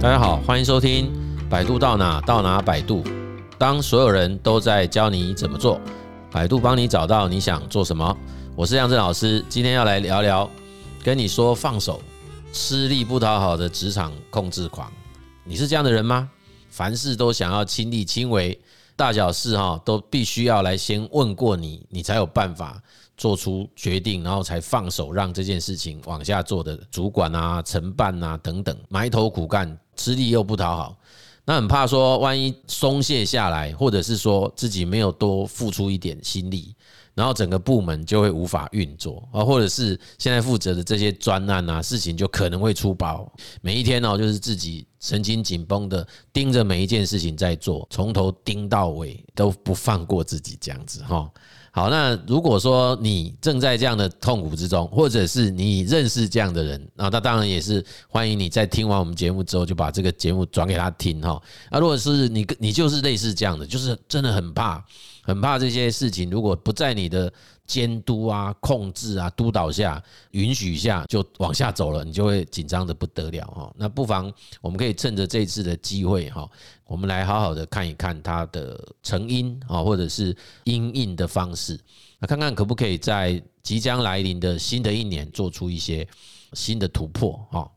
大家好，欢迎收听《百度到哪到哪百度》。当所有人都在教你怎么做，百度帮你找到你想做什么。我是杨震老师，今天要来聊聊，跟你说放手，吃力不讨好的职场控制狂。你是这样的人吗？凡事都想要亲力亲为，大小事哈都必须要来先问过你，你才有办法做出决定，然后才放手让这件事情往下做的主管啊、承办啊等等，埋头苦干，吃力又不讨好，那很怕说万一松懈下来，或者是说自己没有多付出一点心力，然后整个部门就会无法运作啊，或者是现在负责的这些专案啊，事情就可能会出包，每一天哦，就是自己神经紧绷的盯着每一件事情在做，从头盯到尾都不放过自己这样子哈。好，那如果说你正在这样的痛苦之中，或者是你认识这样的人，那他当然也是欢迎你在听完我们节目之后，就把这个节目转给他听哈。那如果是你，你就是类似这样的，就是真的很怕，很怕这些事情如果不在你的。监督啊、控制啊、督导下、允许下就往下走了，你就会紧张的不得了哈。那不妨我们可以趁着这次的机会哈，我们来好好的看一看它的成因啊，或者是因应的方式，那看看可不可以在即将来临的新的一年做出一些新的突破哈。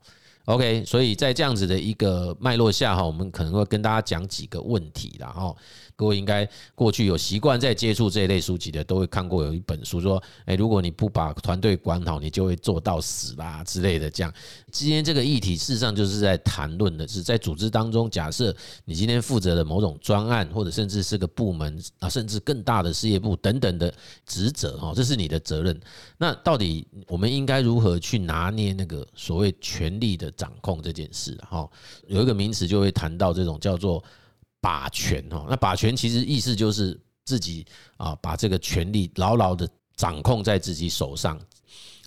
OK，所以在这样子的一个脉络下哈，我们可能会跟大家讲几个问题啦哈。各位应该过去有习惯在接触这一类书籍的，都会看过有一本书说，诶，如果你不把团队管好，你就会做到死啦之类的。这样，今天这个议题事实上就是在谈论的是在组织当中，假设你今天负责的某种专案，或者甚至是个部门啊，甚至更大的事业部等等的职责哈，这是你的责任。那到底我们应该如何去拿捏那个所谓权力的掌控这件事？哈，有一个名词就会谈到这种叫做。把权哈，那把权其实意思就是自己啊，把这个权力牢牢的掌控在自己手上。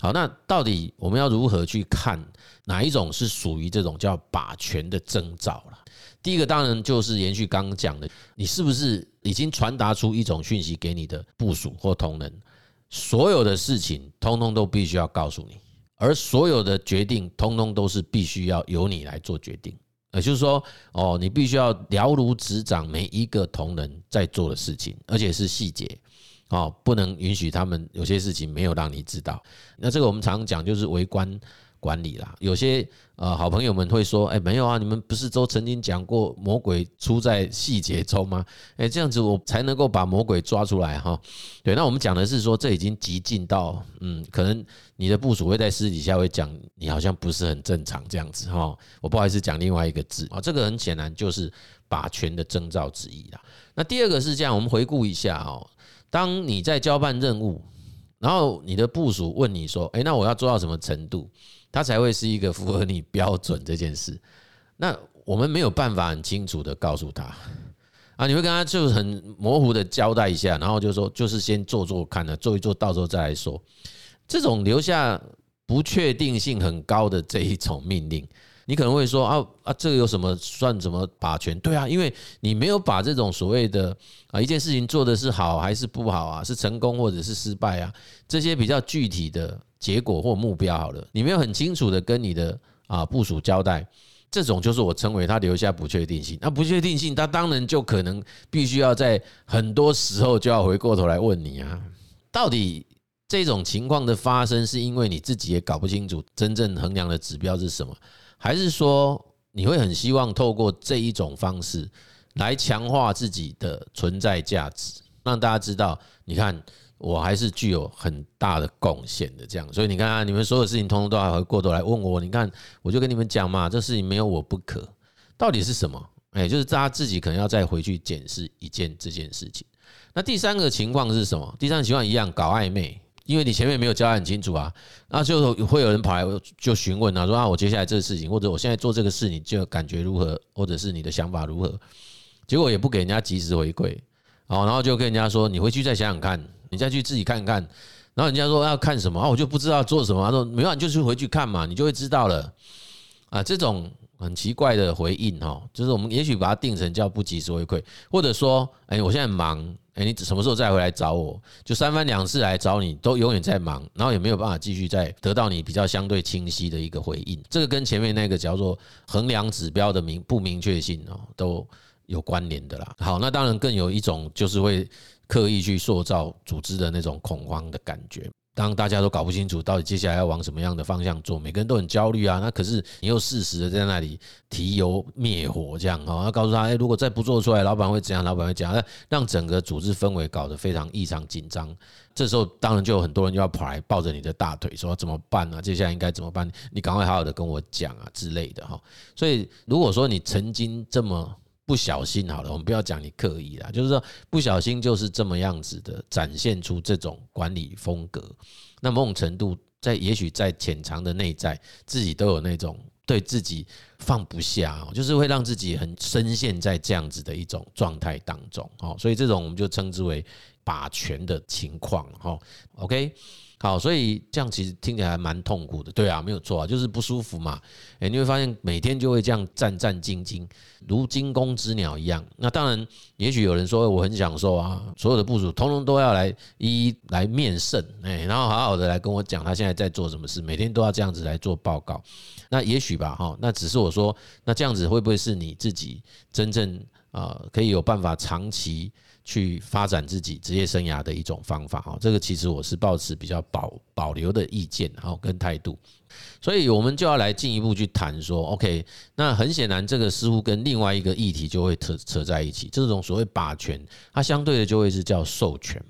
好，那到底我们要如何去看哪一种是属于这种叫把权的征兆了？第一个当然就是延续刚刚讲的，你是不是已经传达出一种讯息给你的部属或同仁，所有的事情通通都必须要告诉你，而所有的决定通通都是必须要由你来做决定。也就是说，哦，你必须要了如指掌每一个同仁在做的事情，而且是细节，哦，不能允许他们有些事情没有让你知道。那这个我们常讲就是围观管理啦，有些呃好朋友们会说，哎，没有啊，你们不是都曾经讲过魔鬼出在细节中吗？哎，这样子我才能够把魔鬼抓出来哈。对，那我们讲的是说，这已经极尽到，嗯，可能你的部署会在私底下会讲，你好像不是很正常这样子哈。我不好意思讲另外一个字啊，这个很显然就是把权的征兆之一啦。那第二个是这样，我们回顾一下哦，当你在交办任务，然后你的部署问你说，哎，那我要做到什么程度？他才会是一个符合你标准这件事。那我们没有办法很清楚的告诉他啊，你会跟他就很模糊的交代一下，然后就说就是先做做看呢，做一做到时候再来说。这种留下不确定性很高的这一种命令，你可能会说啊啊，这个有什么算什么把权？对啊，因为你没有把这种所谓的啊一件事情做的是好还是不好啊，是成功或者是失败啊，这些比较具体的。结果或目标好了，你没有很清楚的跟你的啊部属交代，这种就是我称为他留下不确定性。那不确定性，他当然就可能必须要在很多时候就要回过头来问你啊，到底这种情况的发生是因为你自己也搞不清楚真正衡量的指标是什么，还是说你会很希望透过这一种方式来强化自己的存在价值，让大家知道，你看。我还是具有很大的贡献的，这样，所以你看啊，你们所有事情通通都还会过头来问我。你看，我就跟你们讲嘛，这事情没有我不可，到底是什么？哎，就是大家自己可能要再回去检视一件这件事情。那第三个情况是什么？第三个情况一样搞暧昧，因为你前面没有交代很清楚啊，那就会有人跑来就询问啊，说啊，我接下来这个事情，或者我现在做这个事，你就感觉如何，或者是你的想法如何？结果也不给人家及时回馈，哦，然后就跟人家说，你回去再想想看。你再去自己看看，然后人家说要看什么啊，我就不知道做什么。他说没有，你就去回去看嘛，你就会知道了。啊，这种很奇怪的回应哈，就是我们也许把它定成叫不及时回馈，或者说，哎，我现在忙，哎，你什么时候再回来找我？就三番两次来找你，都永远在忙，然后也没有办法继续再得到你比较相对清晰的一个回应。这个跟前面那个叫做衡量指标的明不明确性哦，都有关联的啦。好，那当然更有一种就是会刻意去塑造组织的那种恐慌的感觉。当大家都搞不清楚到底接下来要往什么样的方向做，每个人都很焦虑啊。那可是你又适时的在那里提油灭火，这样哦，要告诉他，哎，如果再不做出来，老板会怎样？老板会怎样？让整个组织氛围搞得非常异常紧张。这时候当然就有很多人就要跑来抱着你的大腿，说怎么办呢？接下来应该怎么办？你赶快好好的跟我讲啊之类的哈。所以如果说你曾经这么。不小心好了，我们不要讲你刻意啦，就是说不小心就是这么样子的展现出这种管理风格。那某种程度在也许在潜藏的内在，自己都有那种对自己放不下，就是会让自己很深陷在这样子的一种状态当中。哦，所以这种我们就称之为把权的情况。哈，OK。好，所以这样其实听起来还蛮痛苦的，对啊，没有错啊，就是不舒服嘛。诶，你会发现每天就会这样战战兢兢，如惊弓之鸟一样。那当然，也许有人说我很享受啊，所有的部署通通都要来一一来面圣，诶，然后好好的来跟我讲他现在在做什么事，每天都要这样子来做报告。那也许吧，哈，那只是我说，那这样子会不会是你自己真正啊可以有办法长期？去发展自己职业生涯的一种方法哈，这个其实我是抱持比较保保留的意见哈跟态度，所以我们就要来进一步去谈说，OK，那很显然这个似乎跟另外一个议题就会扯扯在一起，这种所谓霸权，它相对的就会是叫授权。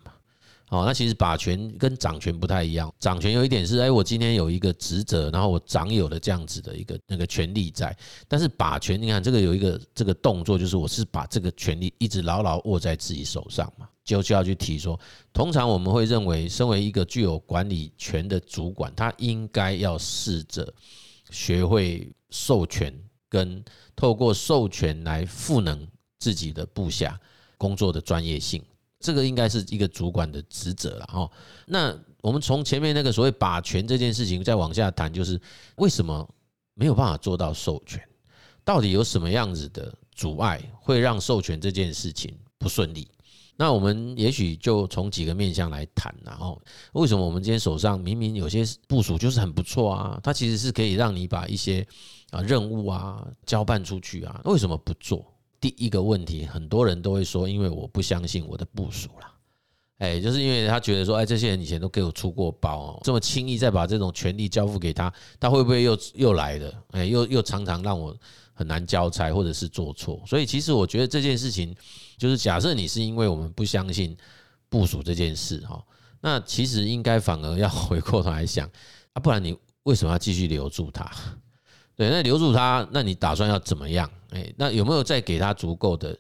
哦，那其实把权跟掌权不太一样。掌权有一点是，哎，我今天有一个职责，然后我掌有了这样子的一个那个权力在。但是把权，你看这个有一个这个动作，就是我是把这个权力一直牢牢握在自己手上嘛，就就要去提说，通常我们会认为，身为一个具有管理权的主管，他应该要试着学会授权，跟透过授权来赋能自己的部下工作的专业性。这个应该是一个主管的职责了哈。那我们从前面那个所谓把权这件事情再往下谈，就是为什么没有办法做到授权？到底有什么样子的阻碍会让授权这件事情不顺利？那我们也许就从几个面向来谈，然后为什么我们今天手上明明有些部署就是很不错啊，它其实是可以让你把一些啊任务啊交办出去啊，为什么不做？第一个问题，很多人都会说，因为我不相信我的部署啦，哎，就是因为他觉得说，哎，这些人以前都给我出过包哦，这么轻易再把这种权力交付给他，他会不会又又来的？哎，又又常常让我很难交差，或者是做错。所以其实我觉得这件事情，就是假设你是因为我们不相信部署这件事哈，那其实应该反而要回过头来想啊，不然你为什么要继续留住他？对，那留住他，那你打算要怎么样？哎，那有没有再给他足够的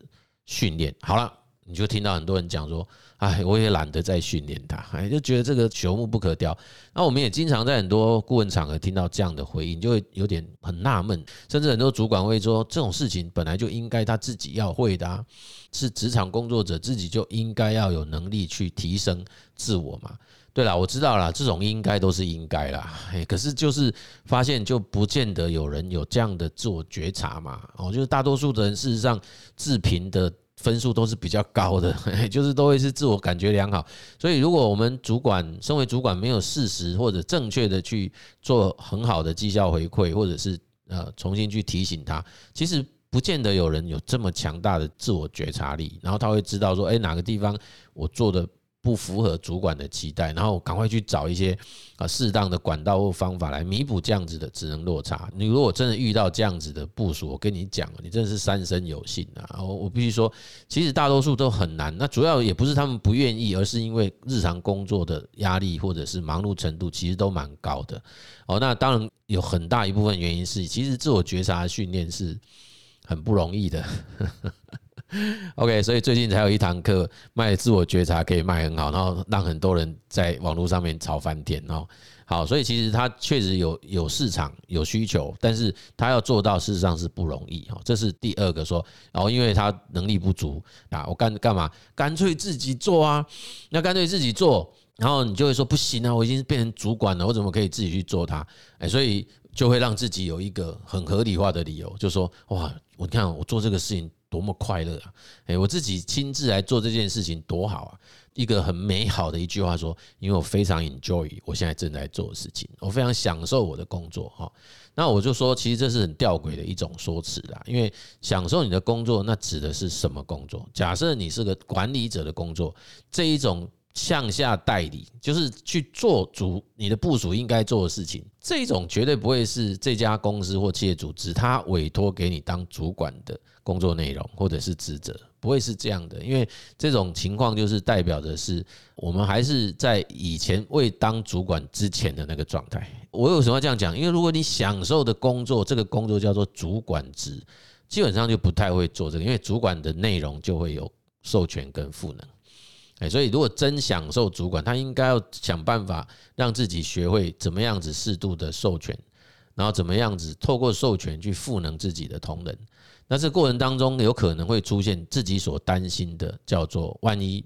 训练？好了，你就听到很多人讲说，哎，我也懒得再训练他，哎，就觉得这个朽木不可雕。那我们也经常在很多顾问场合听到这样的回应，就会有点很纳闷，甚至很多主管会说，这种事情本来就应该他自己要会的啊，是职场工作者自己就应该要有能力去提升自我嘛。对了，我知道了，这种应该都是应该啦。可是就是发现就不见得有人有这样的自我觉察嘛。哦，就是大多数的人事实上自评的分数都是比较高的，就是都会是自我感觉良好。所以如果我们主管身为主管没有事实或者正确的去做很好的绩效回馈，或者是呃重新去提醒他，其实不见得有人有这么强大的自我觉察力，然后他会知道说，哎，哪个地方我做的。不符合主管的期待，然后赶快去找一些啊适当的管道或方法来弥补这样子的职能落差。你如果真的遇到这样子的部署，我跟你讲，你真的是三生有幸啊！我我必须说，其实大多数都很难。那主要也不是他们不愿意，而是因为日常工作的压力或者是忙碌程度其实都蛮高的。哦，那当然有很大一部分原因是，其实自我觉察训练是很不容易的。OK，所以最近才有一堂课卖自我觉察可以卖很好，然后让很多人在网络上面炒翻天哦。好，所以其实他确实有有市场有需求，但是他要做到事实上是不容易哦。这是第二个说，然后因为他能力不足啊，我干干嘛？干脆自己做啊？那干脆自己做，然后你就会说不行啊，我已经变成主管了，我怎么可以自己去做它？哎，所以。就会让自己有一个很合理化的理由，就说哇，我看我做这个事情多么快乐啊！诶，我自己亲自来做这件事情多好啊！一个很美好的一句话说，因为我非常 enjoy 我现在正在做的事情，我非常享受我的工作哈。那我就说，其实这是很吊诡的一种说辞啦。因为享受你的工作，那指的是什么工作？假设你是个管理者的工作，这一种。向下代理就是去做主你的部署应该做的事情，这种绝对不会是这家公司或企业组织他委托给你当主管的工作内容或者是职责，不会是这样的，因为这种情况就是代表的是我们还是在以前未当主管之前的那个状态。我为什么要这样讲？因为如果你享受的工作，这个工作叫做主管职，基本上就不太会做这个，因为主管的内容就会有授权跟赋能。哎，所以如果真享受主管，他应该要想办法让自己学会怎么样子适度的授权，然后怎么样子透过授权去赋能自己的同仁。那这过程当中有可能会出现自己所担心的，叫做万一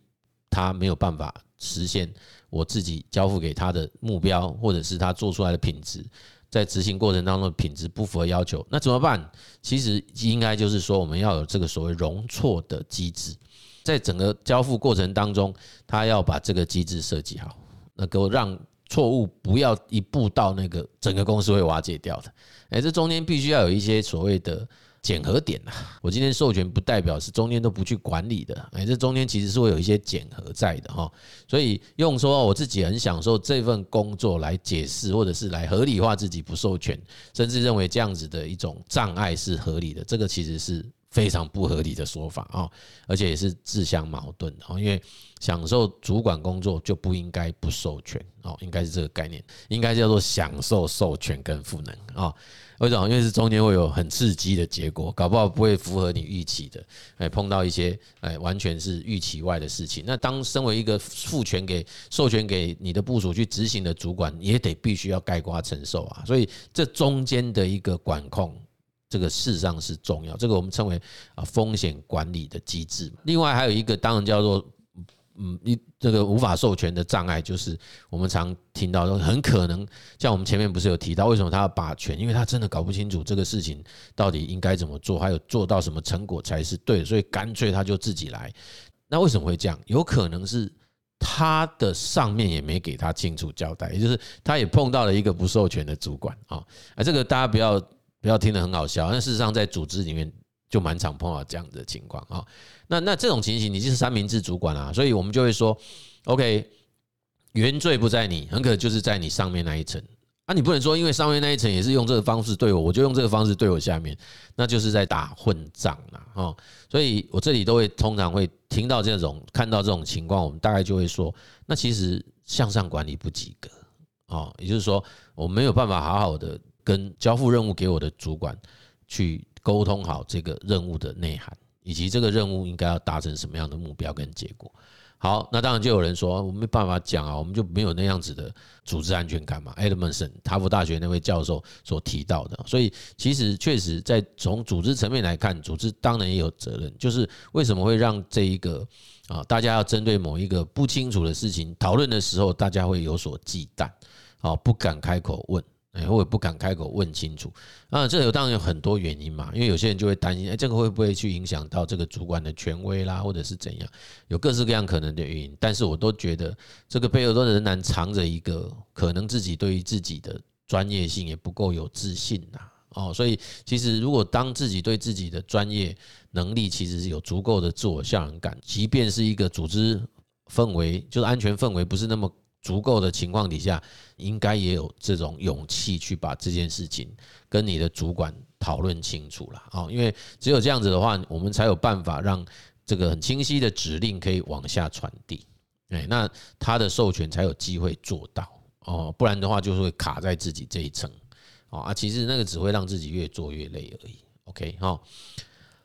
他没有办法实现我自己交付给他的目标，或者是他做出来的品质，在执行过程当中的品质不符合要求，那怎么办？其实应该就是说，我们要有这个所谓容错的机制。在整个交付过程当中，他要把这个机制设计好，能够让错误不要一步到那个整个公司会瓦解掉的。哎，这中间必须要有一些所谓的检核点呐。我今天授权不代表是中间都不去管理的，哎，这中间其实是会有一些检核在的哈。所以用说我自己很享受这份工作来解释，或者是来合理化自己不授权，甚至认为这样子的一种障碍是合理的，这个其实是。非常不合理的说法啊，而且也是自相矛盾的。因为享受主管工作就不应该不授权哦，应该是这个概念，应该叫做享受授权跟赋能啊。为什么？因为是中间会有很刺激的结果，搞不好不会符合你预期的，哎，碰到一些哎完全是预期外的事情。那当身为一个赋权给、授权给你的部署去执行的主管，也得必须要盖瓜承受啊。所以这中间的一个管控。这个事实上是重要，这个我们称为啊风险管理的机制。另外还有一个，当然叫做嗯，一这个无法授权的障碍，就是我们常听到说，很可能像我们前面不是有提到，为什么他要把权？因为他真的搞不清楚这个事情到底应该怎么做，还有做到什么成果才是对，所以干脆他就自己来。那为什么会这样？有可能是他的上面也没给他清楚交代，也就是他也碰到了一个不授权的主管啊。啊，这个大家不要。不要听得很好笑，但事实上在组织里面就蛮常碰到这样的情况啊。那那这种情形，你就是三明治主管啊，所以我们就会说，OK，原罪不在你，很可能就是在你上面那一层啊。你不能说，因为上面那一层也是用这个方式对我，我就用这个方式对我下面，那就是在打混战了啊。所以我这里都会通常会听到这种看到这种情况，我们大概就会说，那其实向上管理不及格啊，也就是说，我没有办法好好的。跟交付任务给我的主管去沟通好这个任务的内涵，以及这个任务应该要达成什么样的目标跟结果。好，那当然就有人说，我没办法讲啊，我们就没有那样子的组织安全感嘛。Edmondson，哈佛大学那位教授所提到的，所以其实确实在从组织层面来看，组织当然也有责任。就是为什么会让这一个啊，大家要针对某一个不清楚的事情讨论的时候，大家会有所忌惮，啊，不敢开口问。哎，我也不敢开口问清楚啊，这有当然有很多原因嘛，因为有些人就会担心，哎，这个会不会去影响到这个主管的权威啦，或者是怎样，有各式各样可能的原因。但是我都觉得，这个背后都仍然藏着一个可能自己对于自己的专业性也不够有自信呐。哦，所以其实如果当自己对自己的专业能力其实是有足够的自我效能感，即便是一个组织氛围，就是安全氛围不是那么。足够的情况底下，应该也有这种勇气去把这件事情跟你的主管讨论清楚了啊！因为只有这样子的话，我们才有办法让这个很清晰的指令可以往下传递，哎，那他的授权才有机会做到哦，不然的话就是会卡在自己这一层啊，其实那个只会让自己越做越累而已。OK 哈。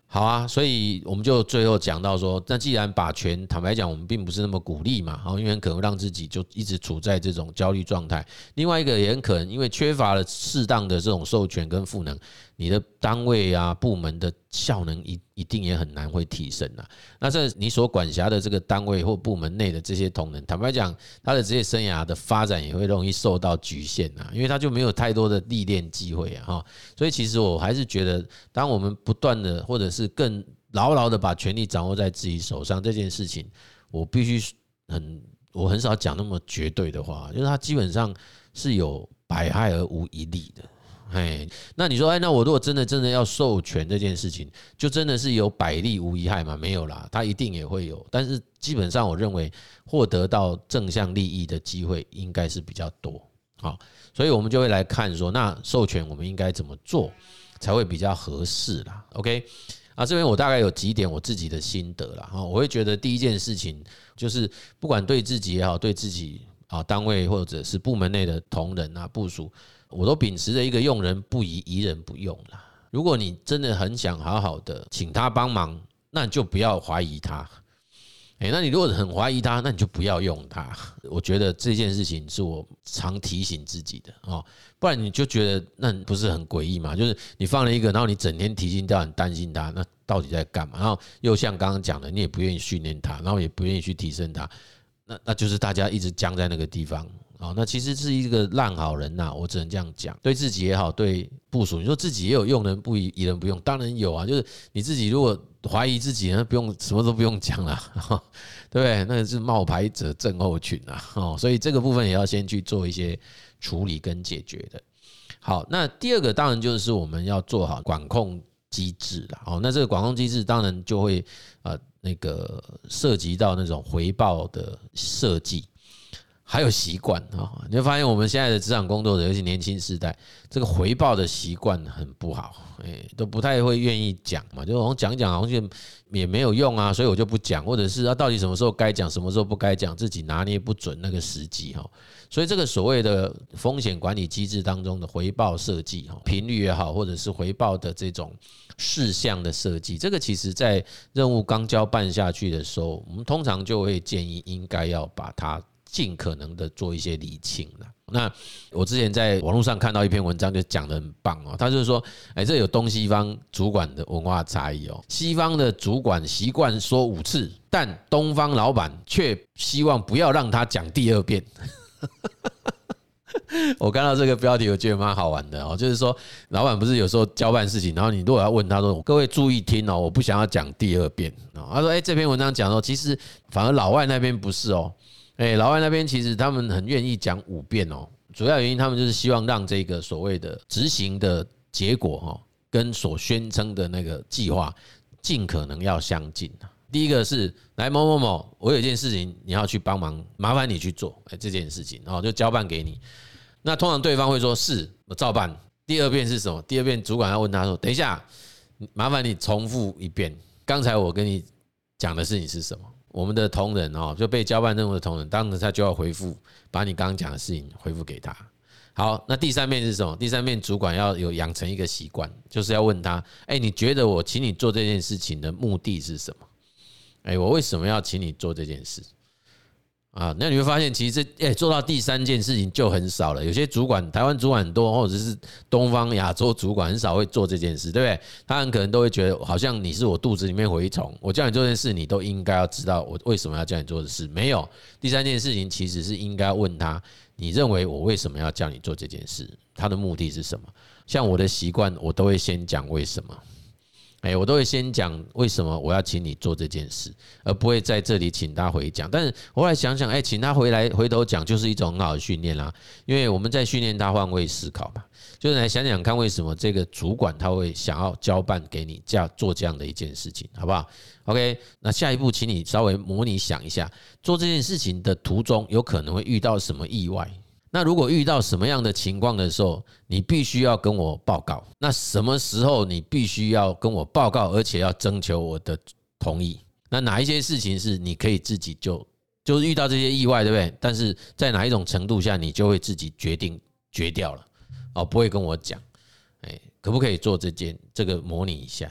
好啊，所以我们就最后讲到说，那既然把权，坦白讲，我们并不是那么鼓励嘛，因为很可能让自己就一直处在这种焦虑状态。另外一个也很可能，因为缺乏了适当的这种授权跟赋能，你的单位啊部门的效能一一定也很难会提升呐。那这你所管辖的这个单位或部门内的这些同仁，坦白讲，他的职业生涯的发展也会容易受到局限呐，因为他就没有太多的历练机会啊哈。所以其实我还是觉得，当我们不断的或者是更牢牢的把权力掌握在自己手上这件事情，我必须很我很少讲那么绝对的话，就是他基本上是有百害而无一利的。哎，那你说，哎，那我如果真的真的要授权这件事情，就真的是有百利无一害吗？没有啦，它一定也会有，但是基本上我认为获得到正向利益的机会应该是比较多。好，所以我们就会来看说，那授权我们应该怎么做才会比较合适啦？OK，啊，这边我大概有几点我自己的心得啦。哈，我会觉得第一件事情就是，不管对自己也好，对自己啊单位或者是部门内的同仁啊部署。我都秉持着一个用人不疑，疑人不用啦。如果你真的很想好好的请他帮忙，那你就不要怀疑他。诶，那你如果很怀疑他，那你就不要用他。我觉得这件事情是我常提醒自己的哦，不然你就觉得那不是很诡异嘛？就是你放了一个，然后你整天提心吊胆担心他，那到底在干嘛？然后又像刚刚讲的，你也不愿意训练他，然后也不愿意去提升他，那那就是大家一直僵在那个地方。哦，那其实是一个烂好人呐，我只能这样讲。对自己也好，对部属，你说自己也有用人不疑，疑人不用，当然有啊。就是你自己如果怀疑自己，那不用什么都不用讲了，对不对？那是冒牌者症候群啊。哦，所以这个部分也要先去做一些处理跟解决的。好，那第二个当然就是我们要做好管控机制了。哦，那这个管控机制当然就会呃那个涉及到那种回报的设计。还有习惯啊，你会发现我们现在的职场工作者，尤其年轻世代，这个回报的习惯很不好，哎，都不太会愿意讲嘛，就好像讲讲好像也没有用啊，所以我就不讲，或者是啊，到底什么时候该讲，什么时候不该讲，自己拿捏不准那个时机哈，所以这个所谓的风险管理机制当中的回报设计哈，频率也好，或者是回报的这种事项的设计，这个其实在任务刚交办下去的时候，我们通常就会建议应该要把它。尽可能的做一些理清了。那我之前在网络上看到一篇文章，就讲得很棒哦。他就是说，哎，这有东西方主管的文化差异哦。西方的主管习惯说五次，但东方老板却希望不要让他讲第二遍。我看到这个标题，我觉得蛮好玩的哦。就是说，老板不是有时候交办事情，然后你如果要问他说：“各位注意听哦，我不想要讲第二遍。”他说：“哎，这篇文章讲说，其实反而老外那边不是哦。”哎，老外那边其实他们很愿意讲五遍哦，主要原因他们就是希望让这个所谓的执行的结果哈，跟所宣称的那个计划尽可能要相近。第一个是来某某某，我有一件事情你要去帮忙，麻烦你去做哎这件事情哦，就交办给你。那通常对方会说是我照办。第二遍是什么？第二遍主管要问他说，等一下，麻烦你重复一遍，刚才我跟你讲的事情是什么？我们的同仁哦，就被交办任务的同仁，当时他就要回复，把你刚刚讲的事情回复给他。好，那第三面是什么？第三面主管要有养成一个习惯，就是要问他：哎，你觉得我请你做这件事情的目的是什么？哎，我为什么要请你做这件事？啊，那你会发现，其实诶，做到第三件事情就很少了。有些主管，台湾主管很多，或者是东方亚洲主管很少会做这件事，对不对？他很可能都会觉得，好像你是我肚子里面蛔虫，我叫你做件事，你都应该要知道我为什么要叫你做的事。没有，第三件事情其实是应该问他，你认为我为什么要叫你做这件事？他的目的是什么？像我的习惯，我都会先讲为什么。哎，我都会先讲为什么我要请你做这件事，而不会在这里请他回讲。但是我后来想想，哎，请他回来回头讲，就是一种很好的训练啦。因为我们在训练他换位思考吧，就是来想想看，为什么这个主管他会想要交办给你这样做这样的一件事情，好不好？OK，那下一步，请你稍微模拟想一下，做这件事情的途中有可能会遇到什么意外。那如果遇到什么样的情况的时候，你必须要跟我报告。那什么时候你必须要跟我报告，而且要征求我的同意？那哪一些事情是你可以自己就就是遇到这些意外，对不对？但是在哪一种程度下，你就会自己决定决掉了哦，不会跟我讲。哎，可不可以做这件这个模拟一下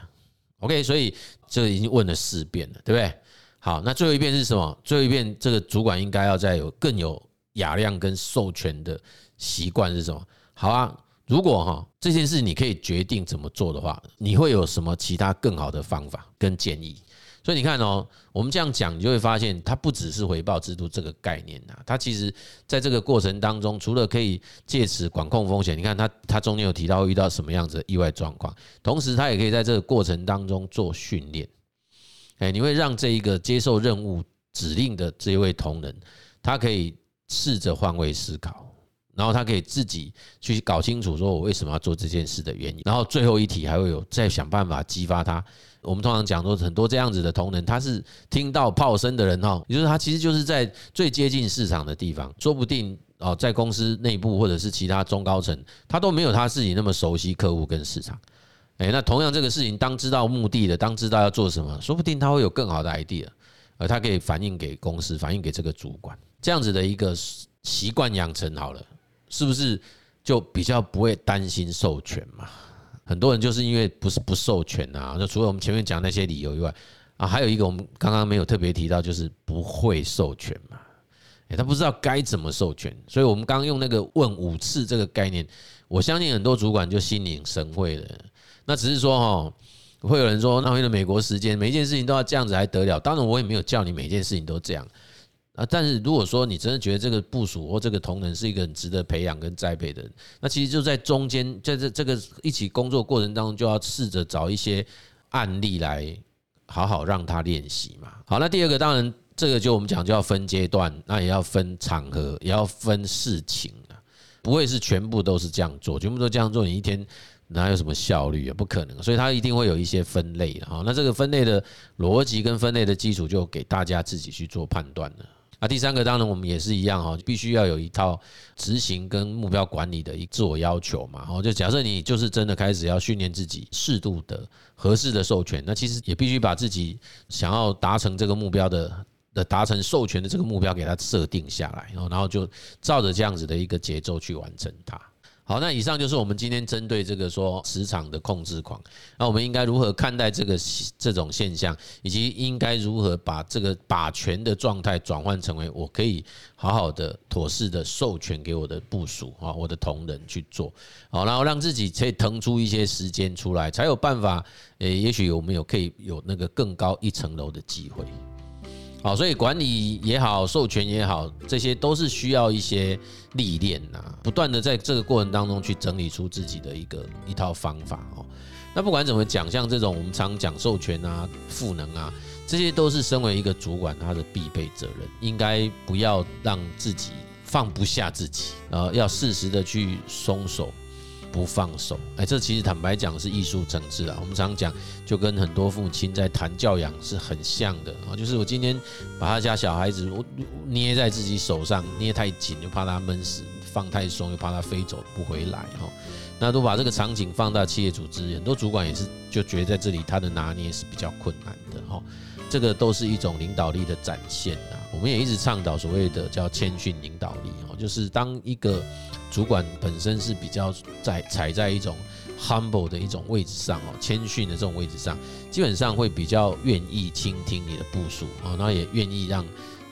？OK，所以这已经问了四遍了，对不对？好，那最后一遍是什么？最后一遍这个主管应该要再有更有。雅量跟授权的习惯是什么？好啊，如果哈这件事你可以决定怎么做的话，你会有什么其他更好的方法跟建议？所以你看哦，我们这样讲，你就会发现它不只是回报制度这个概念呐，它其实在这个过程当中，除了可以借此管控风险，你看它它中间有提到遇到什么样子的意外状况，同时它也可以在这个过程当中做训练。哎，你会让这一个接受任务指令的这一位同仁，他可以试着换位思考，然后他可以自己去搞清楚，说我为什么要做这件事的原因。然后最后一题还会有再想办法激发他。我们通常讲说很多这样子的同仁，他是听到炮声的人哈，也就是他其实就是在最接近市场的地方，说不定哦，在公司内部或者是其他中高层，他都没有他自己那么熟悉客户跟市场。诶，那同样这个事情，当知道目的的，当知道要做什么，说不定他会有更好的 idea，而他可以反映给公司，反映给这个主管，这样子的一个习惯养成好了，是不是就比较不会担心授权嘛？很多人就是因为不是不授权啊，就除了我们前面讲那些理由以外啊，还有一个我们刚刚没有特别提到，就是不会授权嘛，他不知道该怎么授权，所以我们刚刚用那个问五次这个概念，我相信很多主管就心领神会了。那只是说哈，会有人说，那为了美国时间，每一件事情都要这样子还得了？当然，我也没有叫你每件事情都这样啊。但是如果说你真的觉得这个部署或这个同仁是一个很值得培养跟栽培的人，那其实就在中间，在这这个一起工作过程当中，就要试着找一些案例来好好让他练习嘛。好，那第二个当然这个就我们讲就要分阶段，那也要分场合，也要分事情啊，不会是全部都是这样做，全部都这样做，你一天。哪有什么效率啊？不可能，所以它一定会有一些分类的哈。那这个分类的逻辑跟分类的基础，就给大家自己去做判断了。啊，第三个当然我们也是一样哈，必须要有一套执行跟目标管理的一自我要求嘛。哦，就假设你就是真的开始要训练自己适度的、合适的授权，那其实也必须把自己想要达成这个目标的的达成授权的这个目标给它设定下来，然后就照着这样子的一个节奏去完成它。好，那以上就是我们今天针对这个说职场的控制狂，那我们应该如何看待这个这种现象，以及应该如何把这个把权的状态转换成为我可以好好的妥适的授权给我的部属啊，我的同仁去做，好，然后让自己可以腾出一些时间出来，才有办法，诶，也许我们有可以有那个更高一层楼的机会。好，所以管理也好，授权也好，这些都是需要一些历练呐，不断的在这个过程当中去整理出自己的一个一套方法哦。那不管怎么讲，像这种我们常讲授权啊、赋能啊，这些都是身为一个主管他的必备责任，应该不要让自己放不下自己，呃，要适时的去松手。不放手，哎，这其实坦白讲是艺术层次啊。我们常讲，就跟很多父亲在谈教养是很像的啊。就是我今天把他家小孩子我捏在自己手上，捏太紧就怕他闷死，放太松又怕他飞走不回来哈。那都把这个场景放到企业组织，很多主管也是就觉得在这里他的拿捏是比较困难的哈。这个都是一种领导力的展现啊。我们也一直倡导所谓的叫谦逊领导力哦，就是当一个。主管本身是比较在踩在一种 humble 的一种位置上哦，谦逊的这种位置上，基本上会比较愿意倾听你的部署啊，然后也愿意让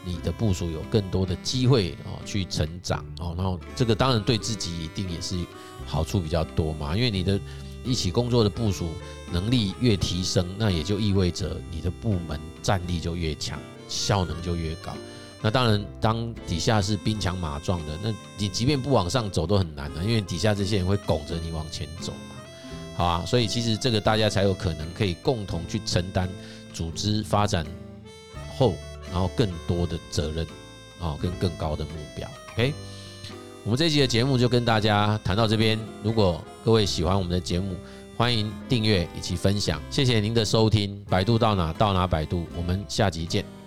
你的部署有更多的机会哦去成长哦，然后这个当然对自己一定也是好处比较多嘛，因为你的一起工作的部署能力越提升，那也就意味着你的部门战力就越强，效能就越高。那当然，当底下是兵强马壮的，那你即便不往上走都很难的，因为底下这些人会拱着你往前走嘛，好啊，所以其实这个大家才有可能可以共同去承担组织发展后，然后更多的责任啊，跟更高的目标。OK，我们这一集的节目就跟大家谈到这边。如果各位喜欢我们的节目，欢迎订阅以及分享。谢谢您的收听，百度到哪到哪百度，我们下集见。